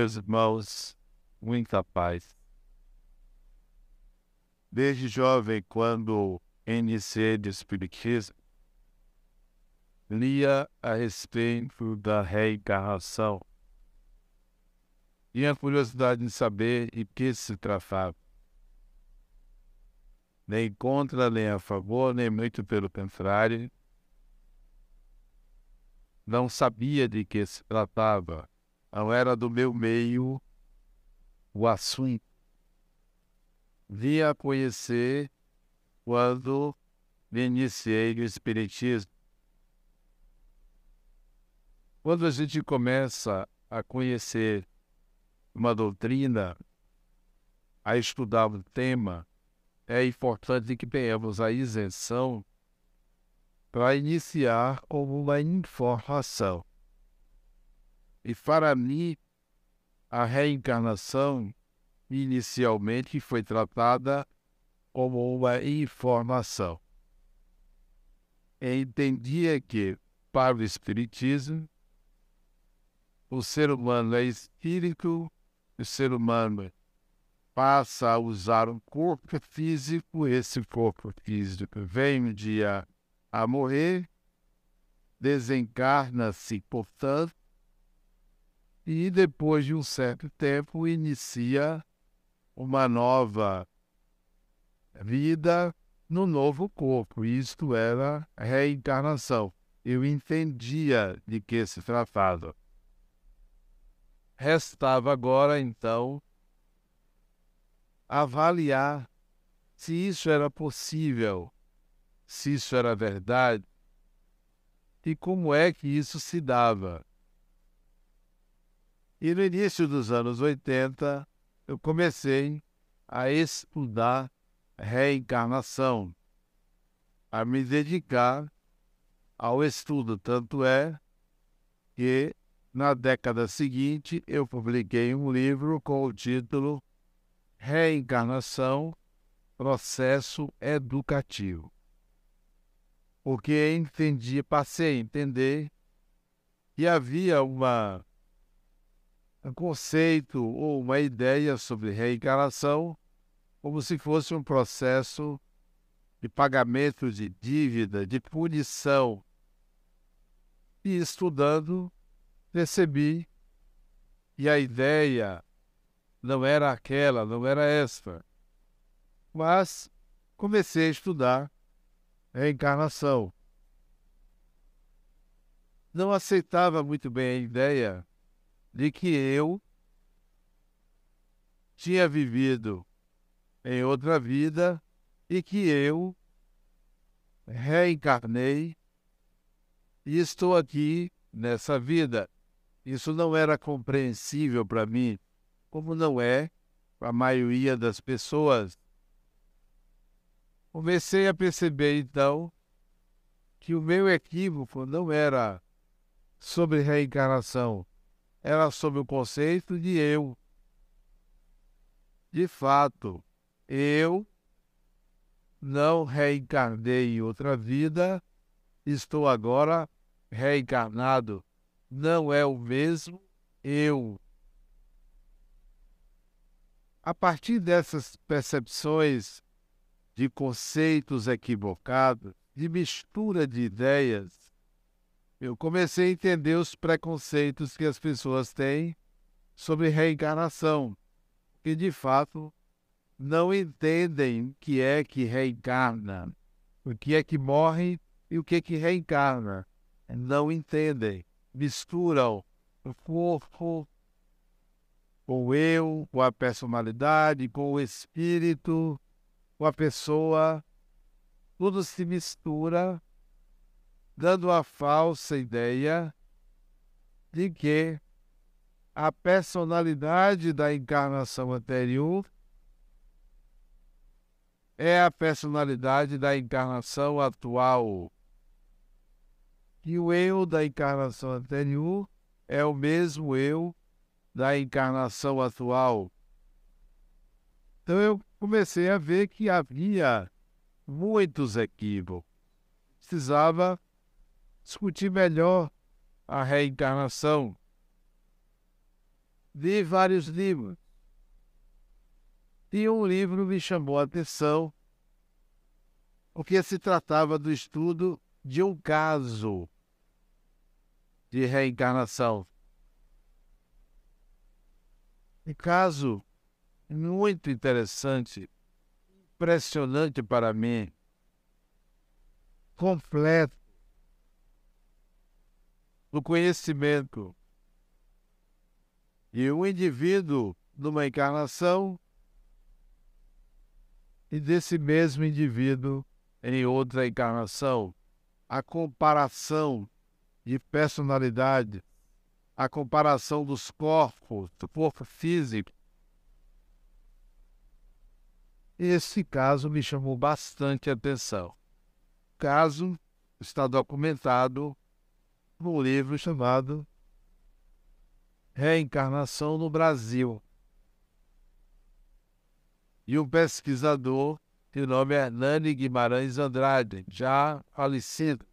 Meus irmãos, muita paz. Desde jovem, quando iniciei de Espiritismo, lia a respeito da reencarnação. Tinha curiosidade de saber em que se tratava. Nem contra, nem a favor, nem muito pelo contrário. Não sabia de que se tratava. Não era do meu meio o assunto. Via conhecer quando me iniciei no Espiritismo. Quando a gente começa a conhecer uma doutrina, a estudar um tema, é importante que tenhamos a isenção para iniciar com uma informação. E para mim, a reencarnação inicialmente foi tratada como uma informação. entendia que, para o Espiritismo, o ser humano é espírito, o ser humano passa a usar um corpo físico, esse corpo físico vem um dia a morrer, desencarna-se, portanto, e depois de um certo tempo inicia uma nova vida no novo corpo. Isto era reencarnação. Eu entendia de que se tratava. Restava agora, então, avaliar se isso era possível, se isso era verdade e como é que isso se dava. E no início dos anos 80, eu comecei a estudar reencarnação, a me dedicar ao estudo. Tanto é que na década seguinte, eu publiquei um livro com o título Reencarnação Processo Educativo. Porque entendi, passei a entender que havia uma, um conceito ou uma ideia sobre reencarnação como se fosse um processo de pagamento de dívida, de punição. E estudando, percebi que a ideia não era aquela, não era esta. Mas comecei a estudar reencarnação. Não aceitava muito bem a ideia de que eu tinha vivido em outra vida e que eu reencarnei e estou aqui nessa vida. Isso não era compreensível para mim, como não é para a maioria das pessoas. Comecei a perceber então que o meu equívoco não era sobre reencarnação, era sobre o conceito de eu. De fato, eu não reencarnei em outra vida, estou agora reencarnado não é o mesmo eu. A partir dessas percepções de conceitos equivocados, de mistura de ideias, eu comecei a entender os preconceitos que as pessoas têm sobre reencarnação, que de fato não entendem o que é que reencarna, o que é que morre e o que é que reencarna. Não entendem misturam o corpo com o eu, com a personalidade, com o espírito, com a pessoa. Tudo se mistura, dando a falsa ideia de que a personalidade da encarnação anterior é a personalidade da encarnação atual que o eu da encarnação anterior é o mesmo eu da encarnação atual. Então eu comecei a ver que havia muitos equívocos. Precisava discutir melhor a reencarnação. li vários livros. E um livro me chamou a atenção, porque se tratava do estudo de um caso de reencarnação. Um caso muito interessante, impressionante para mim, completo, no conhecimento. E um indivíduo numa encarnação e desse mesmo indivíduo em outra encarnação. A comparação de personalidade, a comparação dos corpos, do corpo físico. Esse caso me chamou bastante atenção. O caso está documentado num livro chamado Reencarnação no Brasil e um pesquisador de nome Hernani Guimarães Andrade, já falecido.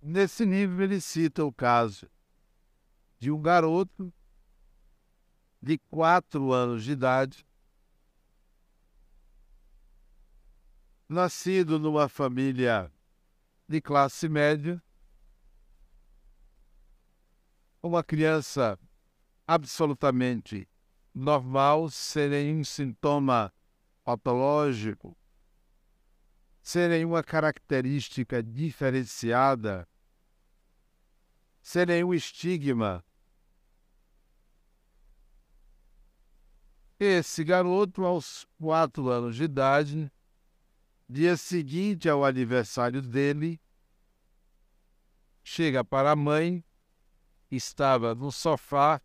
Nesse livro ele cita o caso de um garoto de quatro anos de idade, nascido numa família de classe média, uma criança absolutamente normal, sem nenhum sintoma patológico, sem nenhuma característica diferenciada, sem nenhum estigma. Esse garoto, aos quatro anos de idade, dia seguinte ao aniversário dele, chega para a mãe, estava no sofá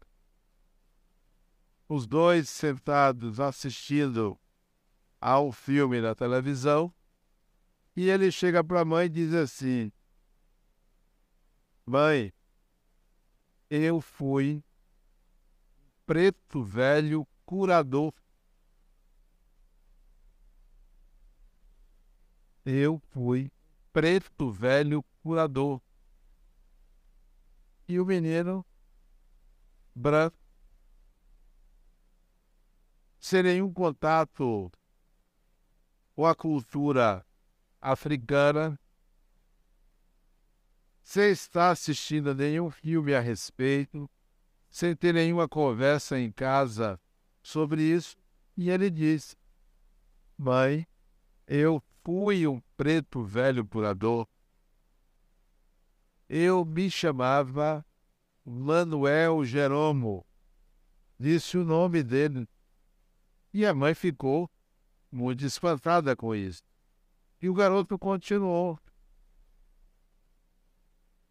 os dois sentados assistindo ao filme na televisão, e ele chega para a mãe e diz assim: Mãe, eu fui preto velho curador. Eu fui preto velho curador. E o menino branco. Sem nenhum contato com a cultura africana, sem estar assistindo a nenhum filme a respeito, sem ter nenhuma conversa em casa sobre isso, e ele disse: Mãe, eu fui um preto velho curador. Eu me chamava Manuel Jeromo. Disse o nome dele e a mãe ficou muito espantada com isso. E o garoto continuou.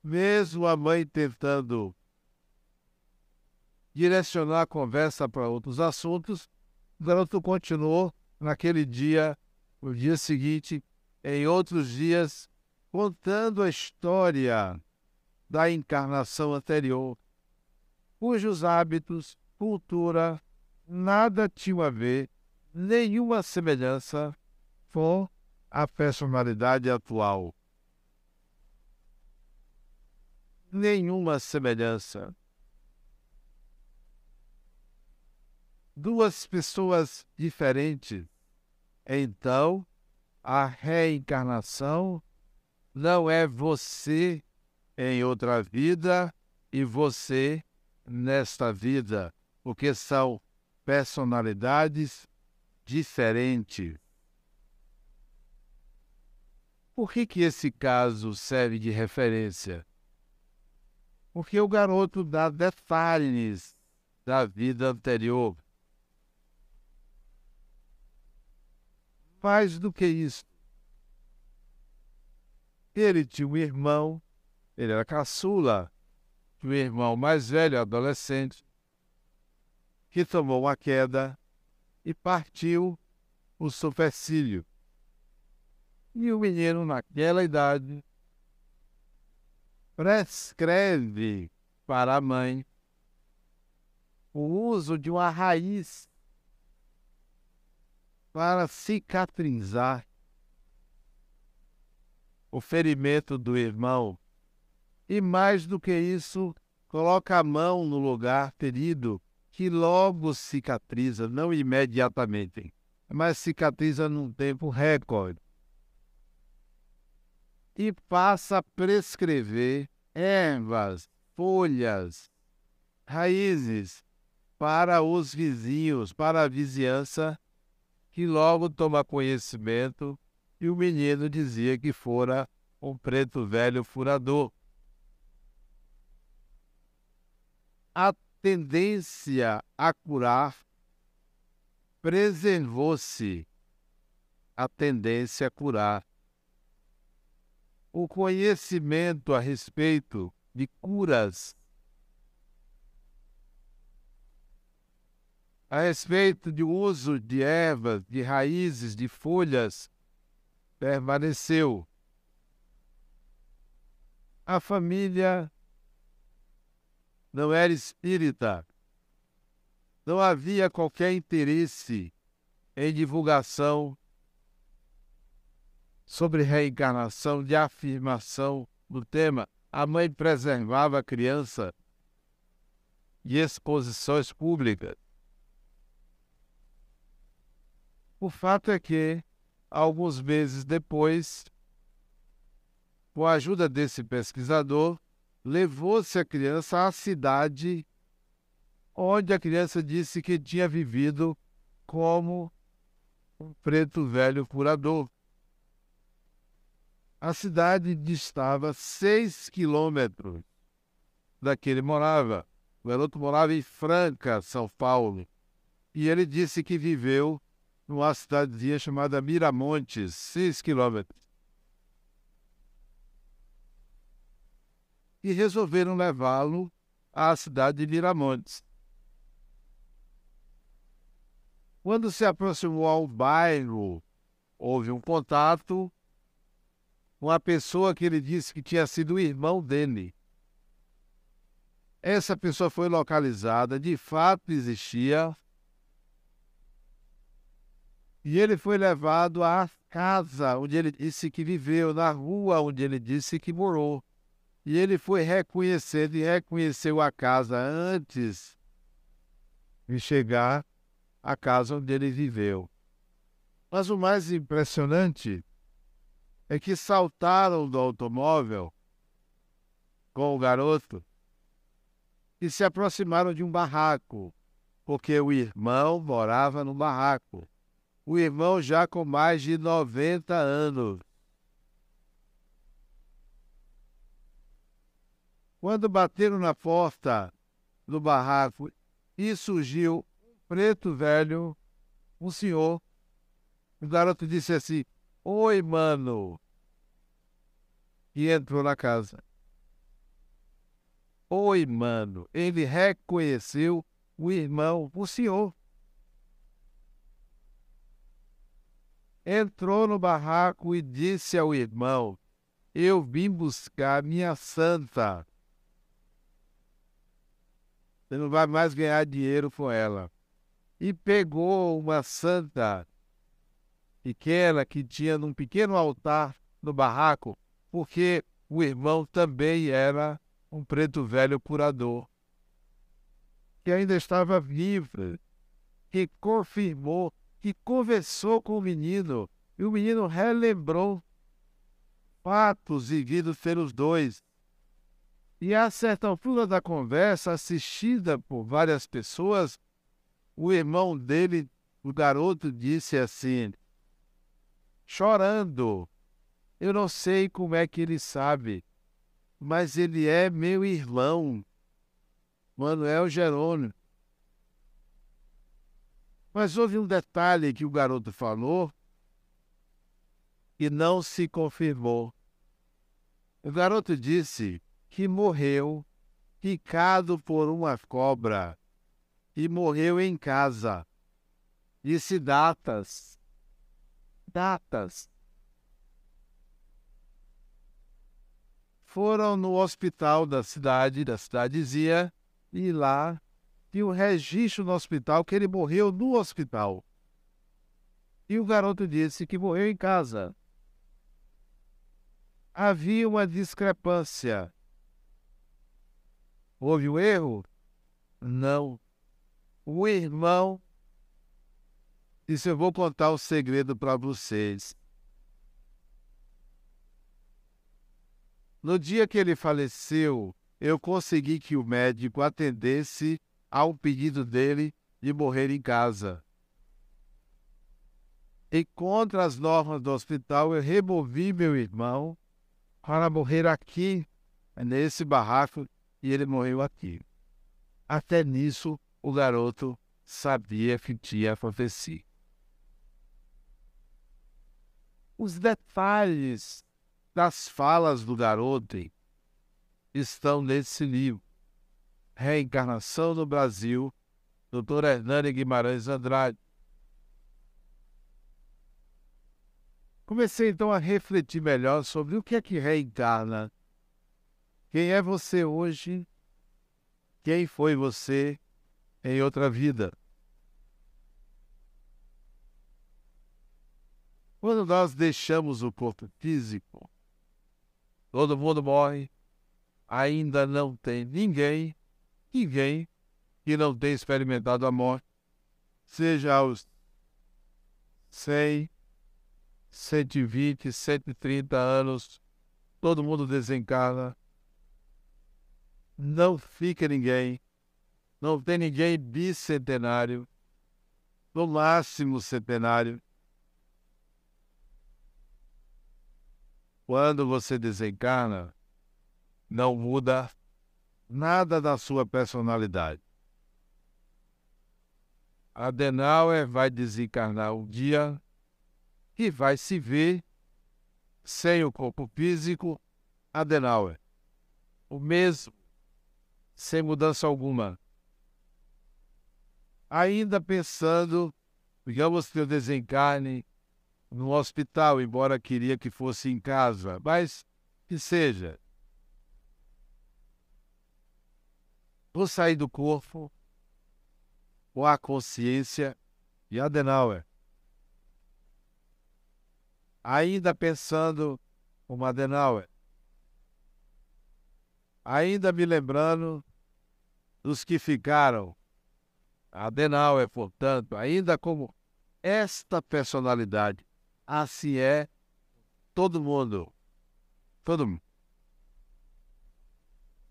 Mesmo a mãe tentando direcionar a conversa para outros assuntos, o garoto continuou naquele dia, no dia seguinte, em outros dias, contando a história da encarnação anterior, cujos hábitos, cultura, nada tinha a ver, nenhuma semelhança com a personalidade atual. Nenhuma semelhança. Duas pessoas diferentes. Então, a reencarnação não é você em outra vida e você nesta vida, porque são personalidades diferentes. Por que, que esse caso serve de referência? Porque o garoto dá detalhes da vida anterior. Mais do que isso. Ele tinha um irmão, ele era caçula, um irmão mais velho, adolescente, que tomou a queda e partiu o supercílio. E o menino, naquela idade, prescreve para a mãe o uso de uma raiz para cicatrizar o ferimento do irmão e, mais do que isso, coloca a mão no lugar ferido, que logo cicatriza, não imediatamente, mas cicatriza num tempo recorde. E passa a prescrever ervas, folhas, raízes para os vizinhos, para a vizinhança, que logo toma conhecimento, e o menino dizia que fora um preto velho furador. A tendência a curar preservou-se a tendência a curar. O conhecimento a respeito de curas a respeito do uso de ervas, de raízes, de folhas, permaneceu. A família não era espírita. Não havia qualquer interesse em divulgação sobre reencarnação, de afirmação do tema. A mãe preservava a criança de exposições públicas. O fato é que, alguns meses depois, com a ajuda desse pesquisador, levou-se a criança à cidade onde a criança disse que tinha vivido como um preto velho curador. A cidade distava seis quilômetros da que ele morava. O garoto morava em Franca, São Paulo. E ele disse que viveu numa cidadezinha chamada Miramontes, 6 quilômetros. E resolveram levá-lo à cidade de Miramontes. Quando se aproximou ao bairro, houve um contato com a pessoa que ele disse que tinha sido o irmão dele. Essa pessoa foi localizada, de fato existia, e ele foi levado à casa onde ele disse que viveu, na rua onde ele disse que morou. E ele foi reconhecendo e reconheceu a casa antes de chegar à casa onde ele viveu. Mas o mais impressionante é que saltaram do automóvel com o garoto e se aproximaram de um barraco, porque o irmão morava no barraco o irmão já com mais de 90 anos. Quando bateram na porta do barraco e surgiu um preto velho, um senhor, o garoto disse assim: Oi, mano. E entrou na casa. Oi, mano. Ele reconheceu o irmão, o senhor. Entrou no barraco e disse ao irmão: Eu vim buscar minha santa. Você não vai mais ganhar dinheiro com ela. E pegou uma santa pequena que tinha num pequeno altar no barraco, porque o irmão também era um preto velho curador, que ainda estava vivo, que confirmou que conversou com o menino e o menino relembrou fatos vividos pelos dois. E a certa altura da conversa, assistida por várias pessoas, o irmão dele, o garoto, disse assim, chorando: Eu não sei como é que ele sabe, mas ele é meu irmão, Manuel Jerônimo. Mas houve um detalhe que o garoto falou e não se confirmou. O garoto disse que morreu picado por uma cobra e morreu em casa. Disse datas. Datas. Foram no hospital da cidade, da cidadezinha, e lá tinha um registro no hospital que ele morreu no hospital. E o garoto disse que morreu em casa. Havia uma discrepância. Houve um erro? Não. O irmão disse: Eu vou contar o segredo para vocês. No dia que ele faleceu, eu consegui que o médico atendesse ao pedido dele de morrer em casa. E contra as normas do hospital, eu removi meu irmão para morrer aqui, nesse barraco, e ele morreu aqui. Até nisso, o garoto sabia que tinha acontecido. Os detalhes das falas do garoto estão nesse livro. Reencarnação no Brasil, Dr. Hernani Guimarães Andrade. Comecei então a refletir melhor sobre o que é que reencarna. Quem é você hoje? Quem foi você em outra vida? Quando nós deixamos o corpo físico, todo mundo morre, ainda não tem ninguém, ninguém que não tenha experimentado a morte, seja aos 100, 120, 130 anos, todo mundo desencarna. Não fica ninguém, não tem ninguém bicentenário, no máximo centenário. Quando você desencarna, não muda nada da sua personalidade. Adenauer vai desencarnar um dia e vai se ver sem o corpo físico Adenauer. O mesmo, sem mudança alguma. Ainda pensando, digamos que eu desencarne no hospital, embora queria que fosse em casa, mas que seja. Vou sair do corpo com a consciência de Adenauer ainda pensando como Adenauer, ainda me lembrando dos que ficaram. Adenauer, portanto, ainda como esta personalidade. Assim é todo mundo. Todo mundo.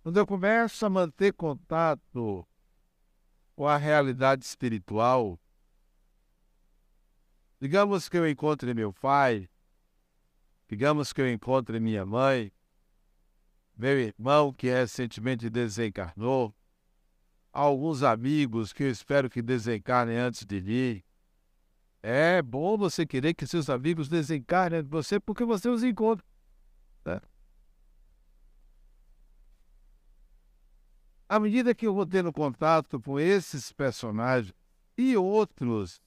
Quando eu começo a manter contato com a realidade espiritual, digamos que eu encontre meu pai, Digamos que eu encontre minha mãe, meu irmão que recentemente desencarnou, alguns amigos que eu espero que desencarnem antes de mim. É bom você querer que seus amigos desencarnem de você porque você os encontra. À medida que eu vou tendo contato com esses personagens e outros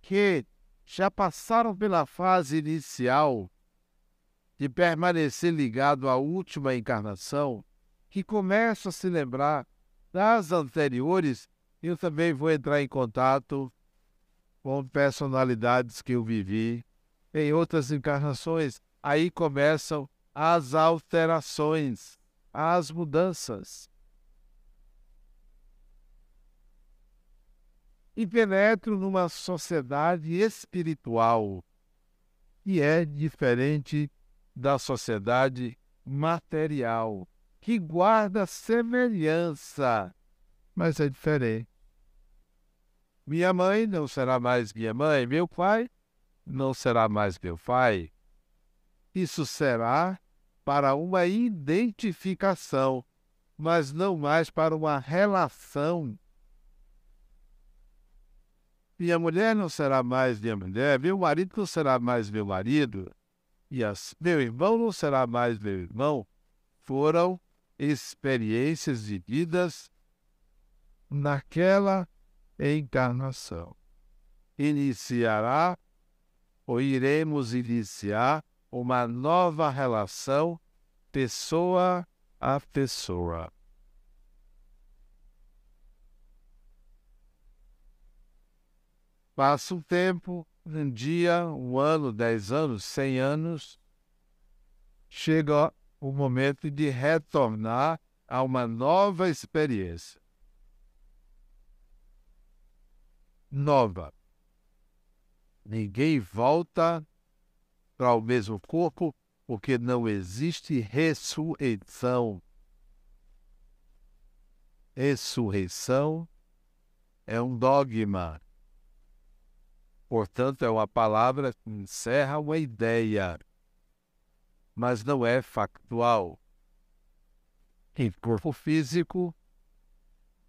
que já passaram pela fase inicial de permanecer ligado à última encarnação, que começam a se lembrar das anteriores, eu também vou entrar em contato com personalidades que eu vivi em outras encarnações. Aí começam as alterações, as mudanças. e penetro numa sociedade espiritual que é diferente da sociedade material, que guarda semelhança, mas é diferente. Minha mãe não será mais minha mãe, meu pai não será mais meu pai. Isso será para uma identificação, mas não mais para uma relação minha mulher não será mais minha mulher, meu marido não será mais meu marido, e as, meu irmão não será mais meu irmão. Foram experiências vividas naquela encarnação. Iniciará, ou iremos iniciar, uma nova relação pessoa a pessoa. Passa um tempo, um dia, um ano, dez anos, cem anos, chega o momento de retornar a uma nova experiência. Nova. Ninguém volta para o mesmo corpo porque não existe ressurreição. Ressurreição é um dogma. Portanto, é uma palavra que encerra uma ideia, mas não é factual. Em corpo físico,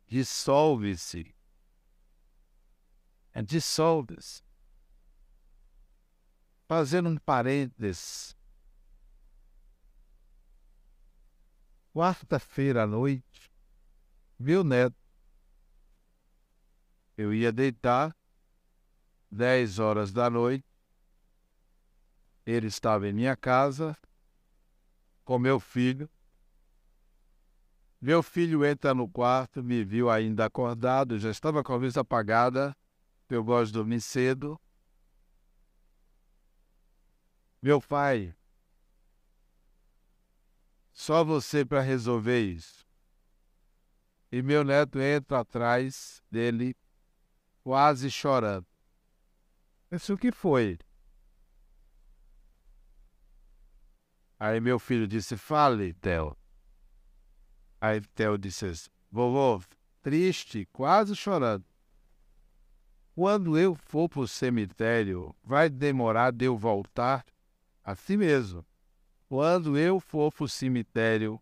dissolve-se. Dissolve-se. Fazendo um parênteses, quarta-feira à noite, meu neto, eu ia deitar, dez horas da noite, ele estava em minha casa com meu filho. Meu filho entra no quarto, me viu ainda acordado, já estava com a luz apagada, eu gosto de dormir cedo. Meu pai, só você para resolver isso. E meu neto entra atrás dele, quase chorando. Isso o que foi? Aí meu filho disse, fale, Theo. Aí Theo disse, vovô, triste, quase chorando. Quando eu for para o cemitério, vai demorar de eu voltar? Assim mesmo. Quando eu for para o cemitério,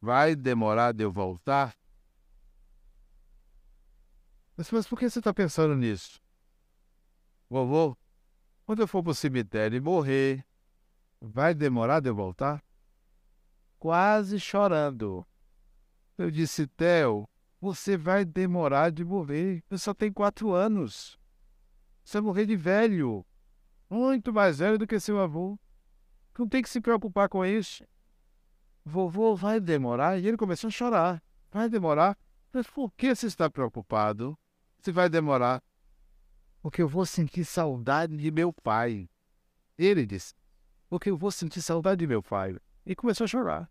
vai demorar de eu voltar? Mas, mas por que você está pensando nisso? Vovô, quando eu for para o cemitério e morrer, vai demorar de eu voltar? Quase chorando. Eu disse, Theo, você vai demorar de morrer. Você só tem quatro anos. Você vai morrer de velho. Muito mais velho do que seu avô. Não tem que se preocupar com isso. Vovô vai demorar. E ele começou a chorar. Vai demorar. Mas por que você está preocupado? Se vai demorar. Porque eu vou sentir saudade de meu pai. Ele disse. Porque eu vou sentir saudade de meu pai. E começou a chorar.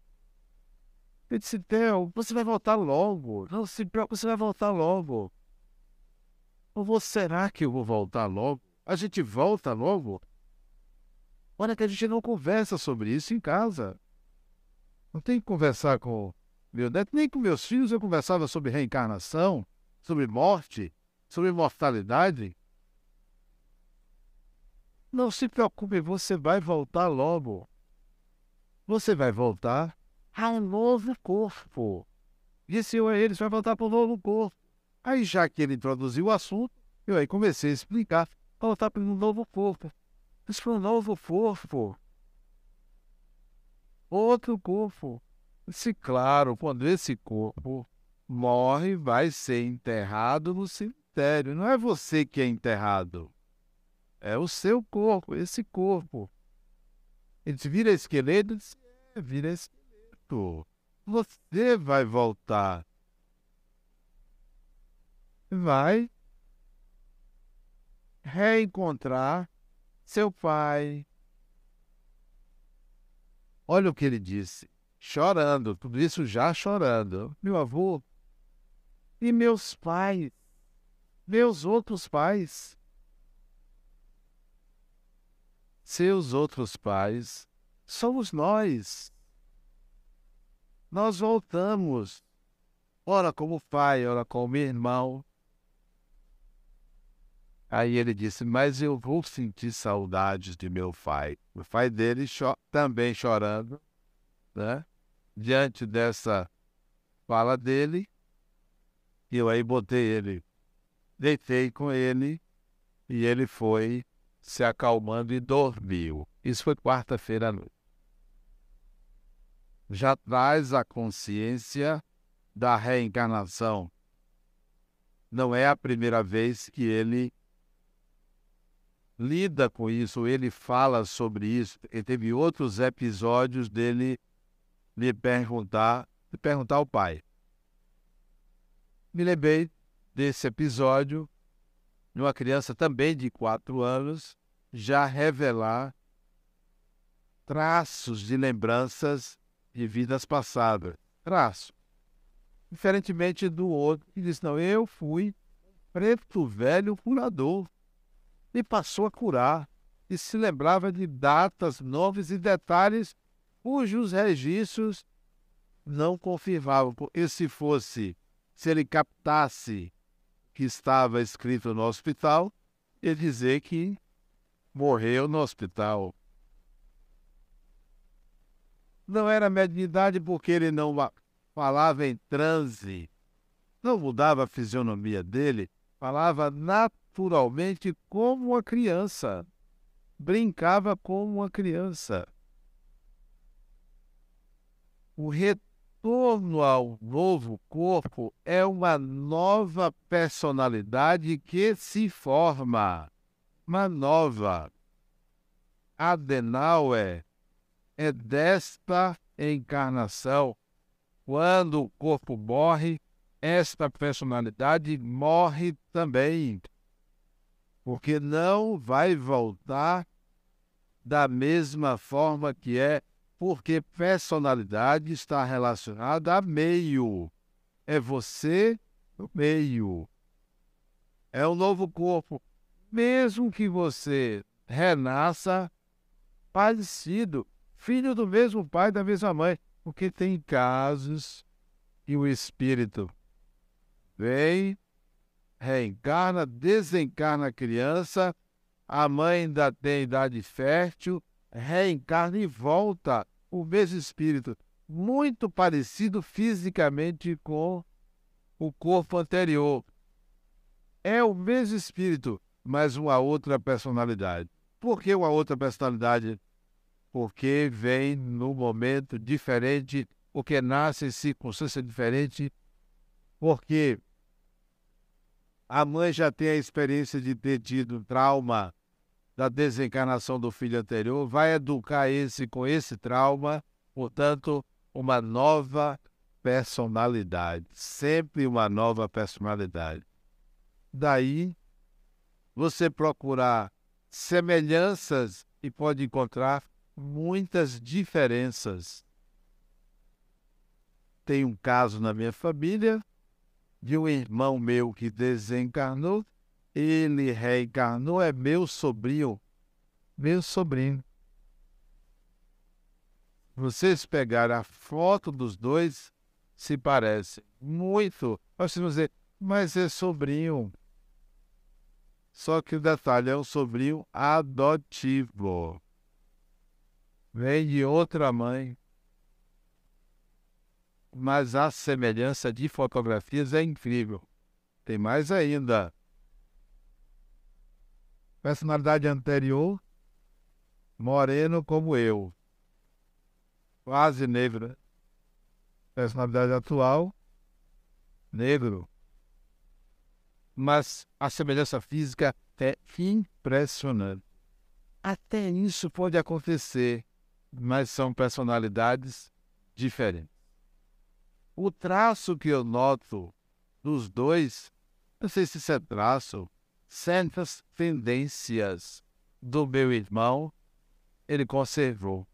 Eu disse, Theo, você vai voltar logo. Não se preocupe, você vai voltar logo. Ou será que eu vou voltar logo? A gente volta logo? Olha que a gente não conversa sobre isso em casa. Não tem que conversar com meu neto, nem com meus filhos eu conversava sobre reencarnação, sobre morte, sobre mortalidade. Não se preocupe, você vai voltar logo. Você vai voltar ao novo corpo. Disse eu a eles, vai voltar para o novo corpo. Aí, já que ele introduziu o assunto, eu aí comecei a explicar, voltar para um novo corpo. Mas para um novo corpo. Outro corpo. Se claro, quando esse corpo morre, vai ser enterrado no cemitério. Não é você que é enterrado. É o seu corpo, esse corpo. Ele vira esqueleto, é, vira esqueleto. Você vai voltar. Vai reencontrar seu pai. Olha o que ele disse, chorando, tudo isso já chorando. Meu avô e meus pais, meus outros pais. Seus outros pais somos nós. Nós voltamos, ora como pai, ora como irmão, Aí ele disse: Mas eu vou sentir saudades de meu pai. O pai dele cho também chorando, né? Diante dessa fala dele, eu aí botei ele, deitei com ele e ele foi se acalmando e dormiu. Isso foi quarta-feira à noite. Já traz a consciência da reencarnação. Não é a primeira vez que ele lida com isso, ele fala sobre isso. E teve outros episódios dele me perguntar, me perguntar ao pai. Me lembrei desse episódio de uma criança também de quatro anos já revelar traços de lembranças de vidas passadas. Traço. Diferentemente do outro, que diz: Não, eu fui preto velho curador. E passou a curar. E se lembrava de datas, nomes e detalhes cujos registros não confirmavam. E se fosse, se ele captasse que estava escrito no hospital, ele dizer que morreu no hospital. Não era mediunidade porque ele não falava em transe, não mudava a fisionomia dele, falava naturalmente como uma criança, brincava como uma criança. O retorno ao novo corpo é uma nova personalidade que se forma, uma nova. Adenauer é desta encarnação. Quando o corpo morre, esta personalidade morre também. Porque não vai voltar da mesma forma que é, porque personalidade está relacionada a meio. É você no meio. É um novo corpo. Mesmo que você renasça parecido, filho do mesmo pai, da mesma mãe. Porque tem casos que o espírito vem, reencarna, desencarna a criança, a mãe ainda tem idade fértil, reencarna e volta o mesmo espírito, muito parecido fisicamente com o corpo anterior. É o mesmo espírito, mas uma outra personalidade. Por que uma outra personalidade? porque vem num momento diferente, porque nasce em circunstância diferente, porque a mãe já tem a experiência de ter tido trauma da desencarnação do filho anterior, vai educar esse com esse trauma, portanto, uma nova personalidade, sempre uma nova personalidade. Daí, você procurar semelhanças e pode encontrar muitas diferenças. Tem um caso na minha família de um irmão meu que desencarnou, ele reencarnou, é meu sobrinho, meu sobrinho. Vocês pegaram a foto dos dois, se parecem muito. Nós vamos dizer, mas é sobrinho. Só que o detalhe é um sobrinho adotivo vem de outra mãe. Mas a semelhança de fotografias é incrível. Tem mais ainda. Personalidade anterior, moreno como eu. Quase negro. Personalidade atual, negro. Mas a semelhança física é impressionante. Até isso pode acontecer mas são personalidades diferentes. O traço que eu noto dos dois, não sei se isso é traço, certas tendências do meu irmão, ele conservou.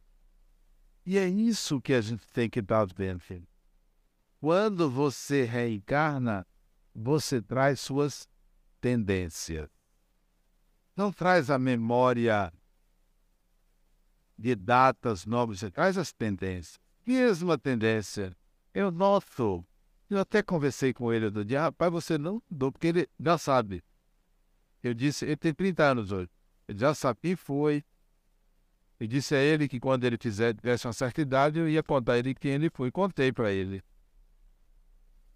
E é isso que a gente tem que vendo, filho. Quando você reencarna, você traz suas tendências. Não traz a memória de datas, nomes, traz as tendências. Mesma tendência. Eu noto. Eu até conversei com ele do dia, rapaz, você não mudou, porque ele já sabe. Eu disse, ele tem 30 anos hoje. Ele já sabe quem foi. Eu disse a ele que quando ele fizer, tivesse uma certa idade, eu ia contar ele quem ele foi. Contei para ele.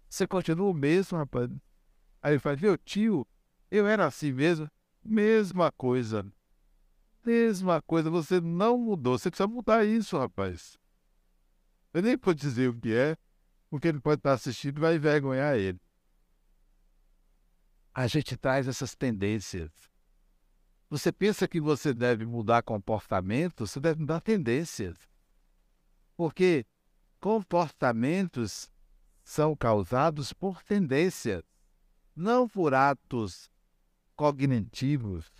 Você continua o mesmo, rapaz? Aí ele fala, meu tio, eu era assim mesmo. Mesma coisa mesma coisa, você não mudou. Você precisa mudar isso, rapaz. Eu nem vou dizer o que é, porque ele pode estar assistindo e vai envergonhar ele. A gente traz essas tendências. Você pensa que você deve mudar comportamento, você deve mudar tendências. Porque comportamentos são causados por tendências, não por atos cognitivos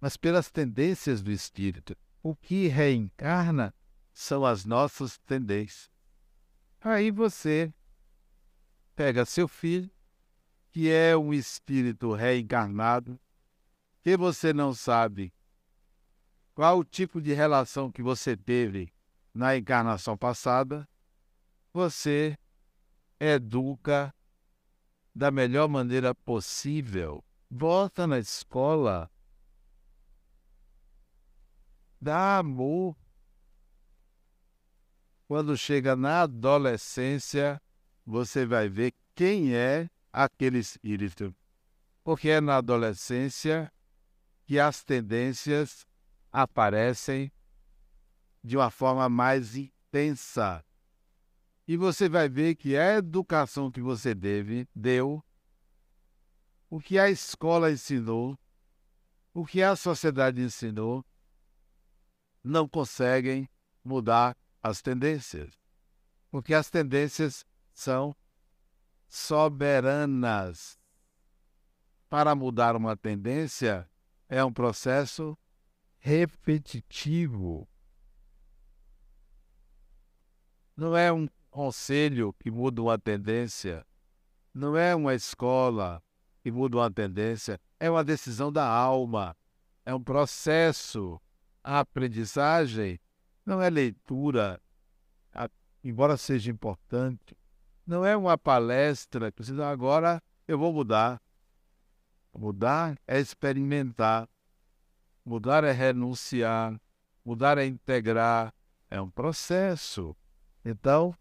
mas pelas tendências do espírito. O que reencarna são as nossas tendências. Aí você pega seu filho, que é um espírito reencarnado, que você não sabe qual o tipo de relação que você teve na encarnação passada, você educa da melhor maneira possível. Volta na escola. Dá amor. Quando chega na adolescência, você vai ver quem é aquele espírito. Porque é na adolescência que as tendências aparecem de uma forma mais intensa. E você vai ver que a educação que você deve, deu, o que a escola ensinou, o que a sociedade ensinou, não conseguem mudar as tendências. Porque as tendências são soberanas. Para mudar uma tendência é um processo repetitivo. Não é um conselho que muda uma tendência, não é uma escola que muda uma tendência, é uma decisão da alma, é um processo. A aprendizagem não é leitura, embora seja importante, não é uma palestra que você agora eu vou mudar. Mudar é experimentar. Mudar é renunciar. Mudar é integrar. É um processo. Então,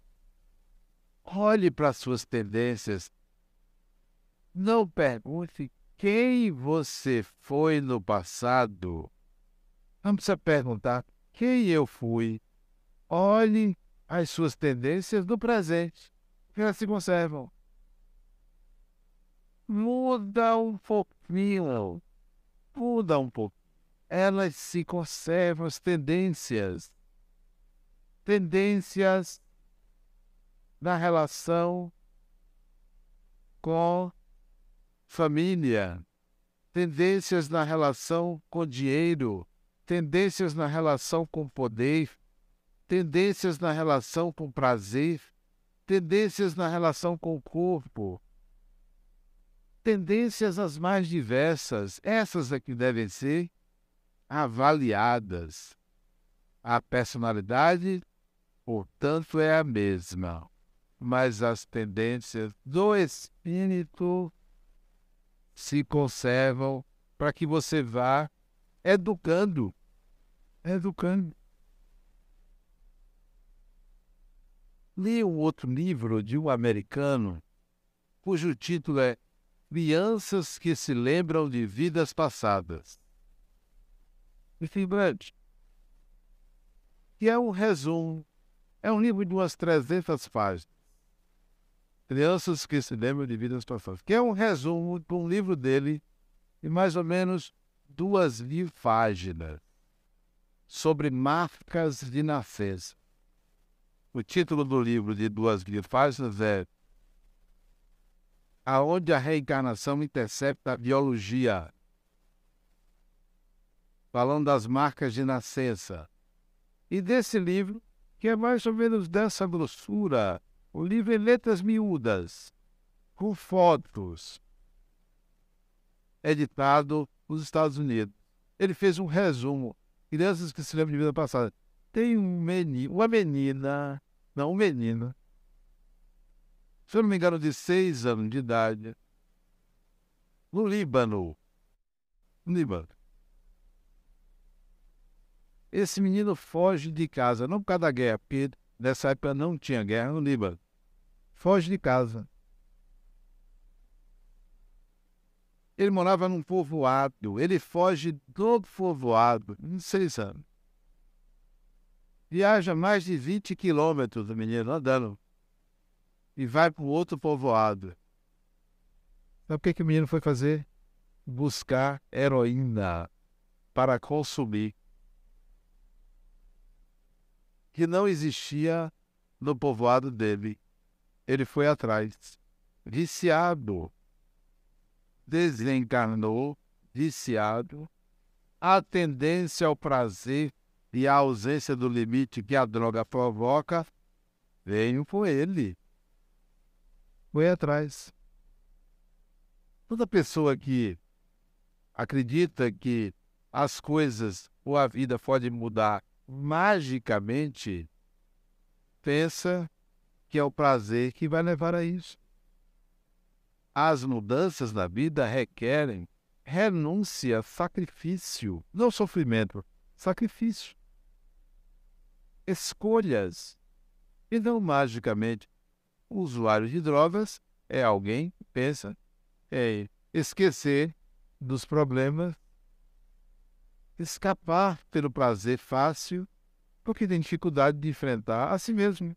olhe para as suas tendências. Não pergunte quem você foi no passado. Não precisa perguntar quem eu fui. Olhe as suas tendências do presente que elas se conservam. Muda um pouquinho. Muda um pouco. Elas se conservam, as tendências. Tendências na relação com família, tendências na relação com dinheiro, tendências na relação com poder, tendências na relação com prazer, tendências na relação com o corpo, tendências as mais diversas, essas é que devem ser avaliadas. A personalidade, portanto, é a mesma, mas as tendências do espírito se conservam para que você vá educando, educando. Li um outro livro de um americano, cujo título é Crianças que se lembram de vidas passadas. Grande. Que é um resumo, é um livro de umas 300 páginas. Crianças que se lembram de vidas passadas. Que é um resumo de um livro dele de mais ou menos duas mil páginas sobre marcas de nascença. O título do livro de duas mil páginas é Aonde a reencarnação intercepta a biologia. Falando das marcas de nascença. E desse livro, que é mais ou menos dessa grossura, o livro em letras miúdas, com fotos, editado nos Estados Unidos. Ele fez um resumo. Crianças que se lembram de vida passada. Tem um menino, uma menina não, um menino. Se eu não me engano, de seis anos de idade. No Líbano. No Líbano. Esse menino foge de casa, não por causa da guerra, porque nessa época não tinha guerra no Líbano. Foge de casa. Ele morava num povoado, ele foge do povoado, em seis anos. Viaja mais de 20 quilômetros, o menino andando. E vai para um outro povoado. Sabe o que, que o menino foi fazer? Buscar heroína para consumir. Que não existia no povoado dele. Ele foi atrás. Viciado. Desencarnou, viciado. A tendência ao prazer e a ausência do limite que a droga provoca, venho com ele. foi atrás. Toda pessoa que acredita que as coisas ou a vida pode mudar magicamente, pensa que é o prazer que vai levar a isso. As mudanças na vida requerem renúncia, sacrifício, não sofrimento, sacrifício. Escolhas. E não magicamente. O usuário de drogas é alguém que pensa em esquecer dos problemas, escapar pelo prazer fácil, porque tem dificuldade de enfrentar a si mesmo.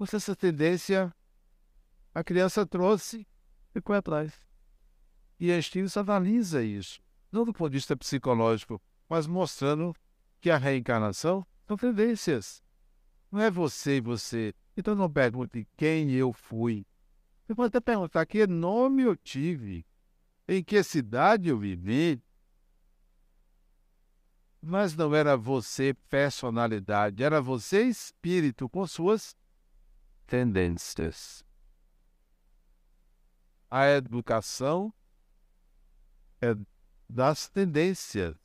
Você essa tendência a criança trouxe foi atrás. E Einstein analisa isso, não do ponto de vista psicológico, mas mostrando que a reencarnação são tendências. Não é você e você. Então não pergunte quem eu fui. Você pode até perguntar que nome eu tive, em que cidade eu vivi. Mas não era você personalidade, era você espírito com suas tendências. A educação é das tendências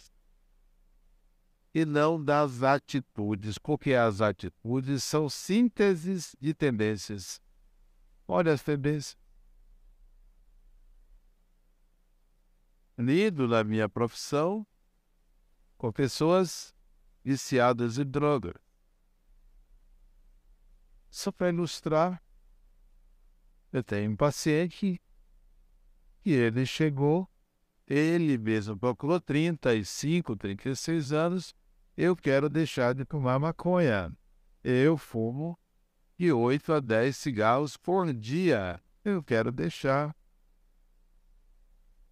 e não das atitudes, porque as atitudes são sínteses de tendências. Olha as tendências. Lido na minha profissão com pessoas viciadas em drogas. Só para ilustrar, eu tenho um paciente que ele chegou, ele mesmo procurou 35, 36 anos, eu quero deixar de fumar maconha. Eu fumo de 8 a 10 cigarros por dia. Eu quero deixar.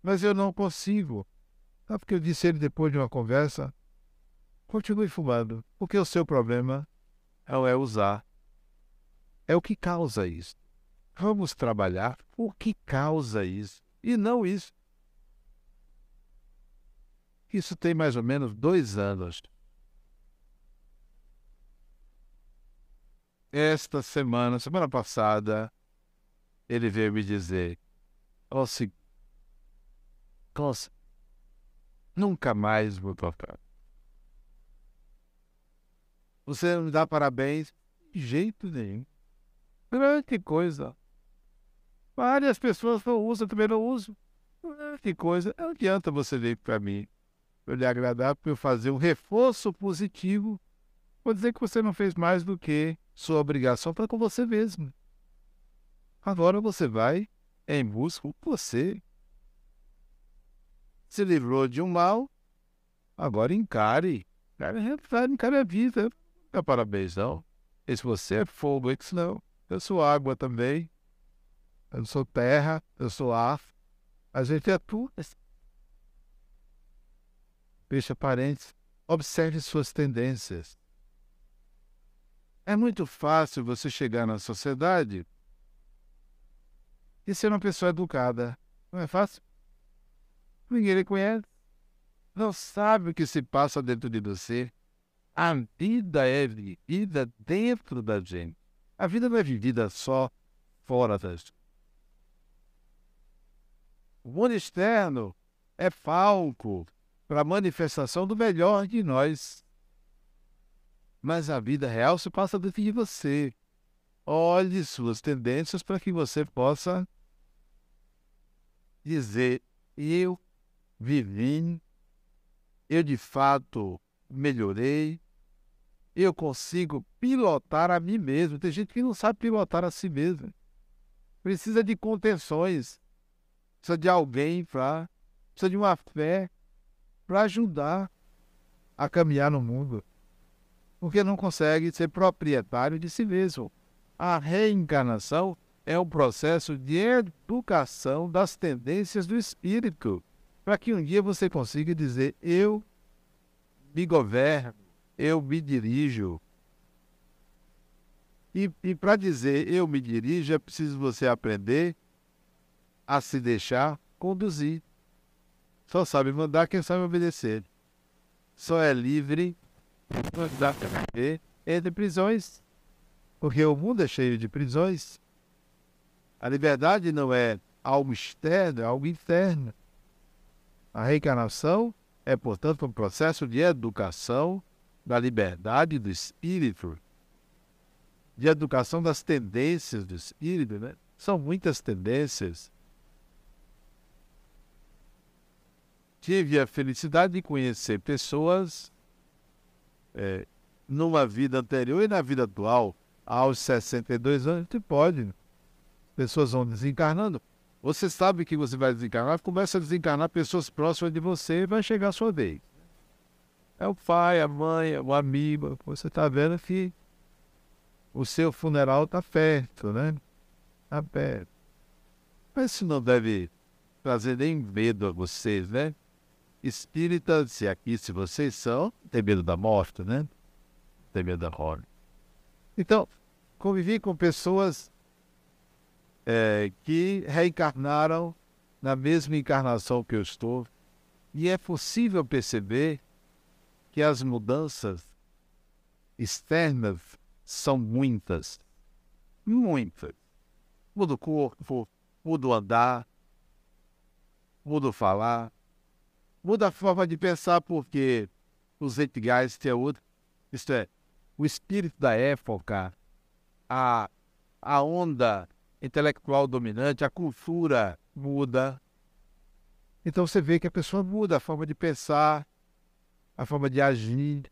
Mas eu não consigo. Sabe porque eu disse ele depois de uma conversa? Continue fumando, porque o seu problema não é usar. É o que causa isso. Vamos trabalhar o que causa isso e não isso. Isso tem mais ou menos dois anos. Esta semana, semana passada, ele veio me dizer: Ó, oh, nunca mais vou tocar. Você não me dá parabéns? De jeito nenhum. Que coisa. Várias pessoas não usam, também não uso. Que coisa. Não adianta você vir para mim, para lhe agradar, para eu fazer um reforço positivo. Vou dizer que você não fez mais do que sua obrigação para com você mesmo. Agora você vai em busca você. Se livrou de um mal, agora encare. Encare, a vida. Não é parabéns, não. Esse você é fogo, esse não. Eu sou água também. Eu sou terra, eu sou ar. A gente é tudo. Parênteses. Observe suas tendências. É muito fácil você chegar na sociedade e ser uma pessoa educada. Não é fácil? Ninguém lhe conhece. Não sabe o que se passa dentro de você. A vida é vivida dentro da gente. A vida não é vivida só fora da gente. O mundo externo é palco para a manifestação do melhor de nós. Mas a vida real se passa dentro de você. Olhe suas tendências para que você possa dizer: eu vivi, eu de fato melhorei, eu consigo pilotar a mim mesmo. Tem gente que não sabe pilotar a si mesmo. Precisa de contenções precisa de alguém para. precisa de uma fé para ajudar a caminhar no mundo. Porque não consegue ser proprietário de si mesmo. A reencarnação é um processo de educação das tendências do espírito, para que um dia você consiga dizer: eu me governo, eu me dirijo. E, e para dizer eu me dirijo, é preciso você aprender a se deixar conduzir. Só sabe mandar quem sabe obedecer. Só é livre entre prisões. Porque o mundo é cheio de prisões. A liberdade não é algo externo, é algo interno. A reencarnação é, portanto, um processo de educação da liberdade do espírito, de educação das tendências do espírito, né? São muitas tendências. Tive a felicidade de conhecer pessoas é, numa vida anterior e na vida atual, aos 62 anos, você pode. Pessoas vão desencarnando. Você sabe que você vai desencarnar, começa a desencarnar pessoas próximas de você e vai chegar a sua vez. É o pai, a mãe, o amigo. Você está vendo que o seu funeral está perto, né? Está perto. Mas isso não deve trazer nem medo a vocês, né? Espíritas, se aqui, se vocês são, tem medo da morte, né? Tem medo da morte. Então, convivi com pessoas é, que reencarnaram na mesma encarnação que eu estou, e é possível perceber que as mudanças externas são muitas. Muitas. Muda o corpo, muda o andar, muda o falar, muda a forma de pensar, porque os Zeitgeist é outro. Isto é, o espírito da época, a, a onda intelectual dominante, a cultura muda. Então você vê que a pessoa muda a forma de pensar, a forma de agir,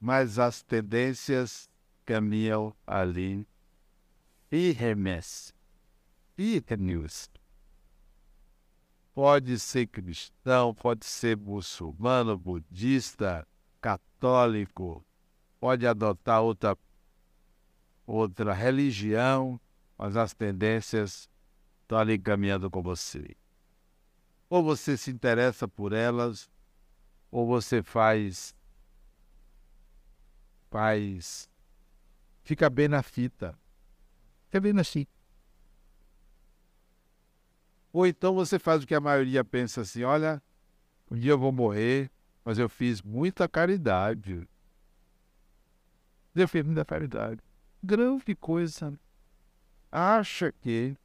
mas as tendências caminham ali firmes, firmes. Pode ser cristão, pode ser muçulmano, budista, católico, pode adotar outra outra religião, mas as tendências estão ali caminhando com você. Ou você se interessa por elas, ou você faz. faz. fica bem na fita. Fica bem na fita. Ou então você faz o que a maioria pensa assim: olha, um dia eu vou morrer, mas eu fiz muita caridade. Eu fiz muita caridade grande coisa. Acha que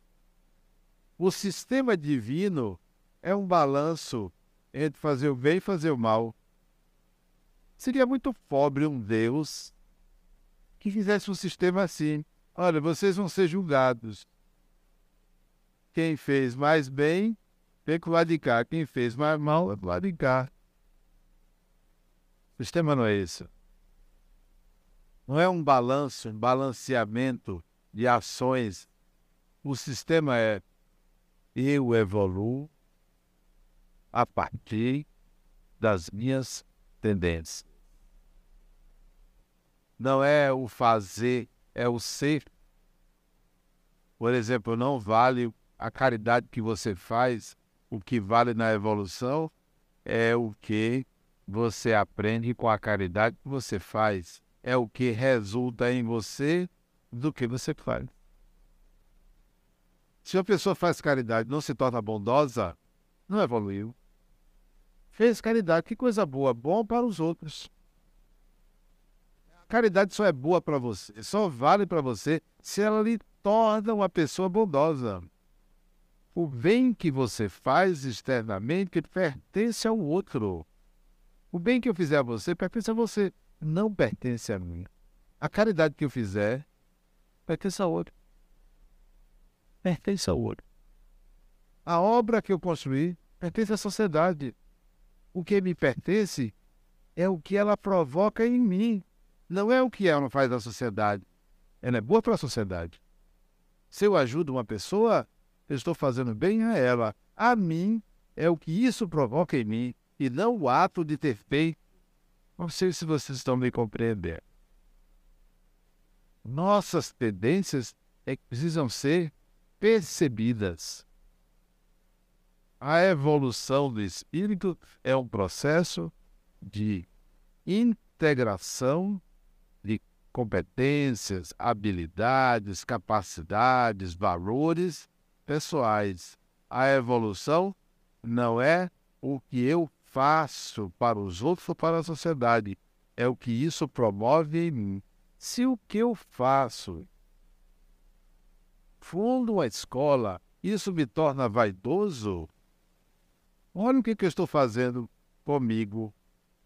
o sistema divino é um balanço entre fazer o bem e fazer o mal. Seria muito pobre um Deus que fizesse um sistema assim. Olha, vocês vão ser julgados. Quem fez mais bem, vem com o lado de cá. Quem fez mais mal, é do lado de cá. O sistema não é isso. Não é um balanço, um balanceamento de ações. O sistema é eu evoluo a partir das minhas tendências. Não é o fazer, é o ser. Por exemplo, não vale a caridade que você faz, o que vale na evolução é o que você aprende com a caridade que você faz é o que resulta em você do que você faz. Se uma pessoa faz caridade não se torna bondosa, não evoluiu. Fez caridade, que coisa boa, bom para os outros. Caridade só é boa para você, só vale para você se ela lhe torna uma pessoa bondosa. O bem que você faz externamente pertence ao outro. O bem que eu fizer a você pertence a você não pertence a mim. A caridade que eu fizer pertence a outro. Pertence ao outro. A obra que eu construí pertence à sociedade. O que me pertence é o que ela provoca em mim. Não é o que ela faz na sociedade. Ela é boa para a sociedade. Se eu ajudo uma pessoa, eu estou fazendo bem a ela. A mim é o que isso provoca em mim, e não o ato de ter feito não sei se vocês estão me compreendendo. Nossas tendências é que precisam ser percebidas. A evolução do espírito é um processo de integração de competências, habilidades, capacidades, valores pessoais. A evolução não é o que eu faço para os outros ou para a sociedade. É o que isso promove em mim. Se o que eu faço fundo a escola, isso me torna vaidoso? Olha o que, que eu estou fazendo comigo.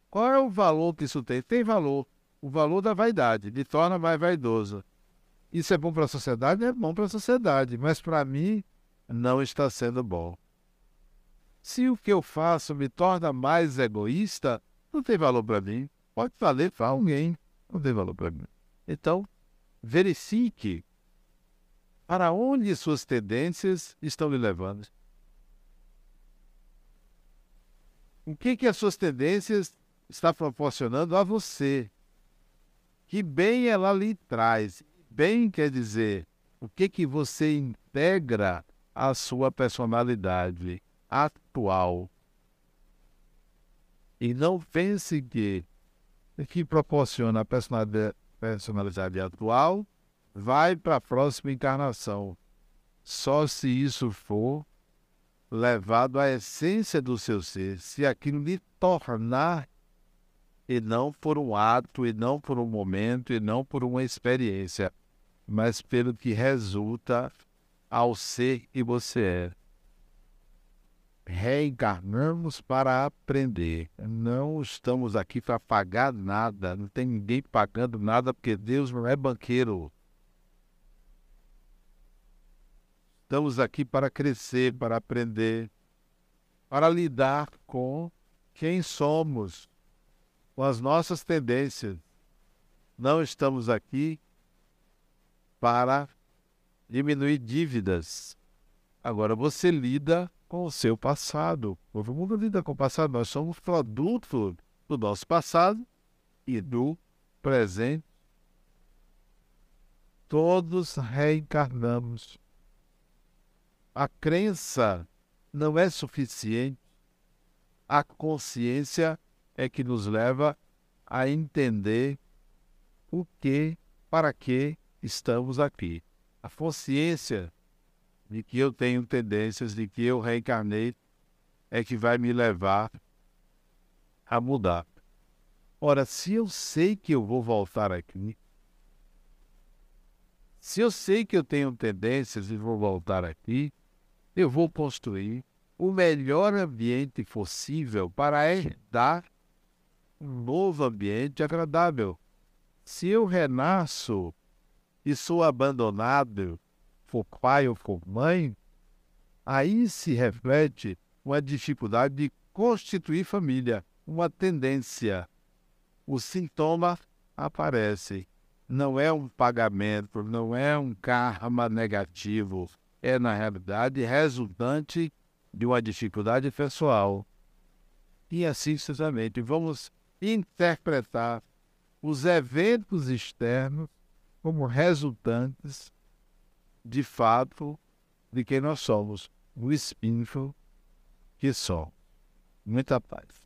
Qual é o valor que isso tem? Tem valor. O valor da vaidade me torna mais vaidoso. Isso é bom para a sociedade? É bom para a sociedade, mas para mim não está sendo bom. Se o que eu faço me torna mais egoísta, não tem valor para mim. Pode valer para alguém, não tem valor para mim. Então, verifique para onde suas tendências estão lhe levando. O que, que as suas tendências estão proporcionando a você? Que bem ela lhe traz? Bem quer dizer o que, que você integra à sua personalidade atual. E não pense que que proporciona a personalidade, personalidade atual vai para a próxima encarnação. Só se isso for levado à essência do seu ser, se aquilo lhe tornar e não por um ato, e não por um momento, e não por uma experiência, mas pelo que resulta ao ser que você é. Reencarnamos para aprender. Não estamos aqui para pagar nada, não tem ninguém pagando nada, porque Deus não é banqueiro. Estamos aqui para crescer, para aprender, para lidar com quem somos, com as nossas tendências. Não estamos aqui para diminuir dívidas. Agora você lida com o seu passado. Todo mundo lida com o passado. Nós somos produto do nosso passado e do presente. Todos reencarnamos a crença não é suficiente. A consciência é que nos leva a entender o que, para que estamos aqui. A consciência de que eu tenho tendências, de que eu reencarnei, é que vai me levar a mudar. Ora, se eu sei que eu vou voltar aqui, se eu sei que eu tenho tendências e vou voltar aqui, eu vou construir o melhor ambiente possível para herdar um novo ambiente agradável. Se eu renasço e sou abandonado por pai ou por mãe, aí se reflete uma dificuldade de constituir família, uma tendência. O sintoma aparece. Não é um pagamento, não é um karma negativo, é, na realidade, resultante de uma dificuldade pessoal. E assim sucessivamente. Vamos interpretar os eventos externos como resultantes, de fato, de quem nós somos, o espírito que somos. Muita paz.